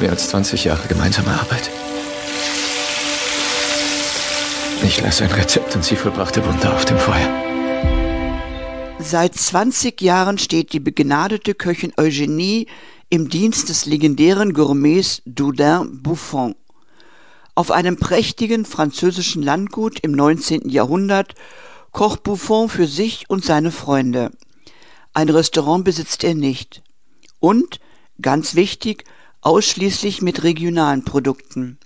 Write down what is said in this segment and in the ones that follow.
Mehr als 20 Jahre gemeinsame Arbeit. Ich las ein Rezept und sie vollbrachte Wunder auf dem Feuer. Seit 20 Jahren steht die begnadete Köchin Eugenie im Dienst des legendären Gourmets Doudin Buffon. Auf einem prächtigen französischen Landgut im 19. Jahrhundert kocht Buffon für sich und seine Freunde. Ein Restaurant besitzt er nicht. Und, ganz wichtig, ausschließlich mit regionalen Produkten.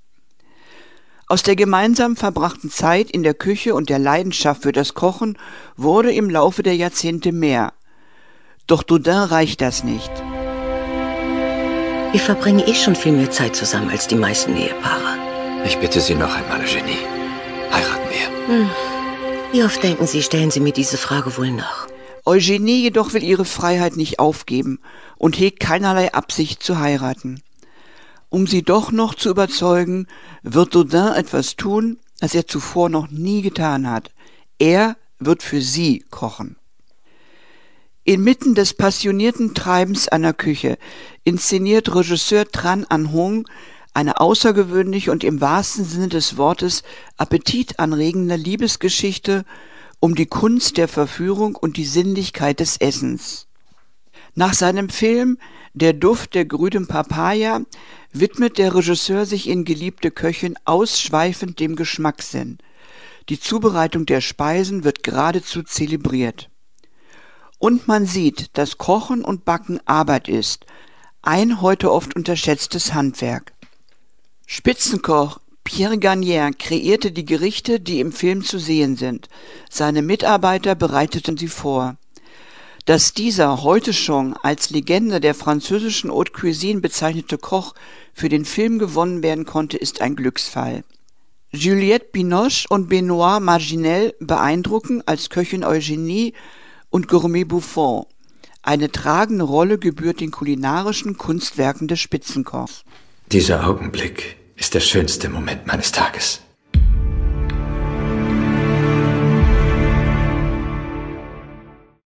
Aus der gemeinsam verbrachten Zeit in der Küche und der Leidenschaft für das Kochen wurde im Laufe der Jahrzehnte mehr. Doch Dodin reicht das nicht. Wir verbringen eh schon viel mehr Zeit zusammen als die meisten Ehepaare. Ich bitte Sie noch einmal, Genie. Heiraten wir. Hm. Wie oft denken Sie, stellen Sie mir diese Frage wohl nach? Eugenie jedoch will ihre Freiheit nicht aufgeben und hegt keinerlei Absicht zu heiraten. Um sie doch noch zu überzeugen, wird Dodin etwas tun, das er zuvor noch nie getan hat. Er wird für sie kochen. Inmitten des passionierten Treibens einer Küche inszeniert Regisseur Tran An Hong eine außergewöhnliche und im wahrsten Sinne des Wortes appetitanregende Liebesgeschichte um die Kunst der Verführung und die Sinnlichkeit des Essens. Nach seinem Film Der Duft der grünen Papaya widmet der Regisseur sich in Geliebte Köchin ausschweifend dem Geschmackssinn. Die Zubereitung der Speisen wird geradezu zelebriert. Und man sieht, dass Kochen und Backen Arbeit ist, ein heute oft unterschätztes Handwerk. Spitzenkoch Pierre Garnier kreierte die Gerichte, die im Film zu sehen sind. Seine Mitarbeiter bereiteten sie vor. Dass dieser heute schon als Legende der französischen Haute Cuisine bezeichnete Koch für den Film gewonnen werden konnte, ist ein Glücksfall. Juliette Binoche und Benoit Marginel beeindrucken als Köchin Eugenie und Gourmet Buffon. Eine tragende Rolle gebührt den kulinarischen Kunstwerken des Spitzenkochs. Dieser Augenblick ist der schönste Moment meines Tages.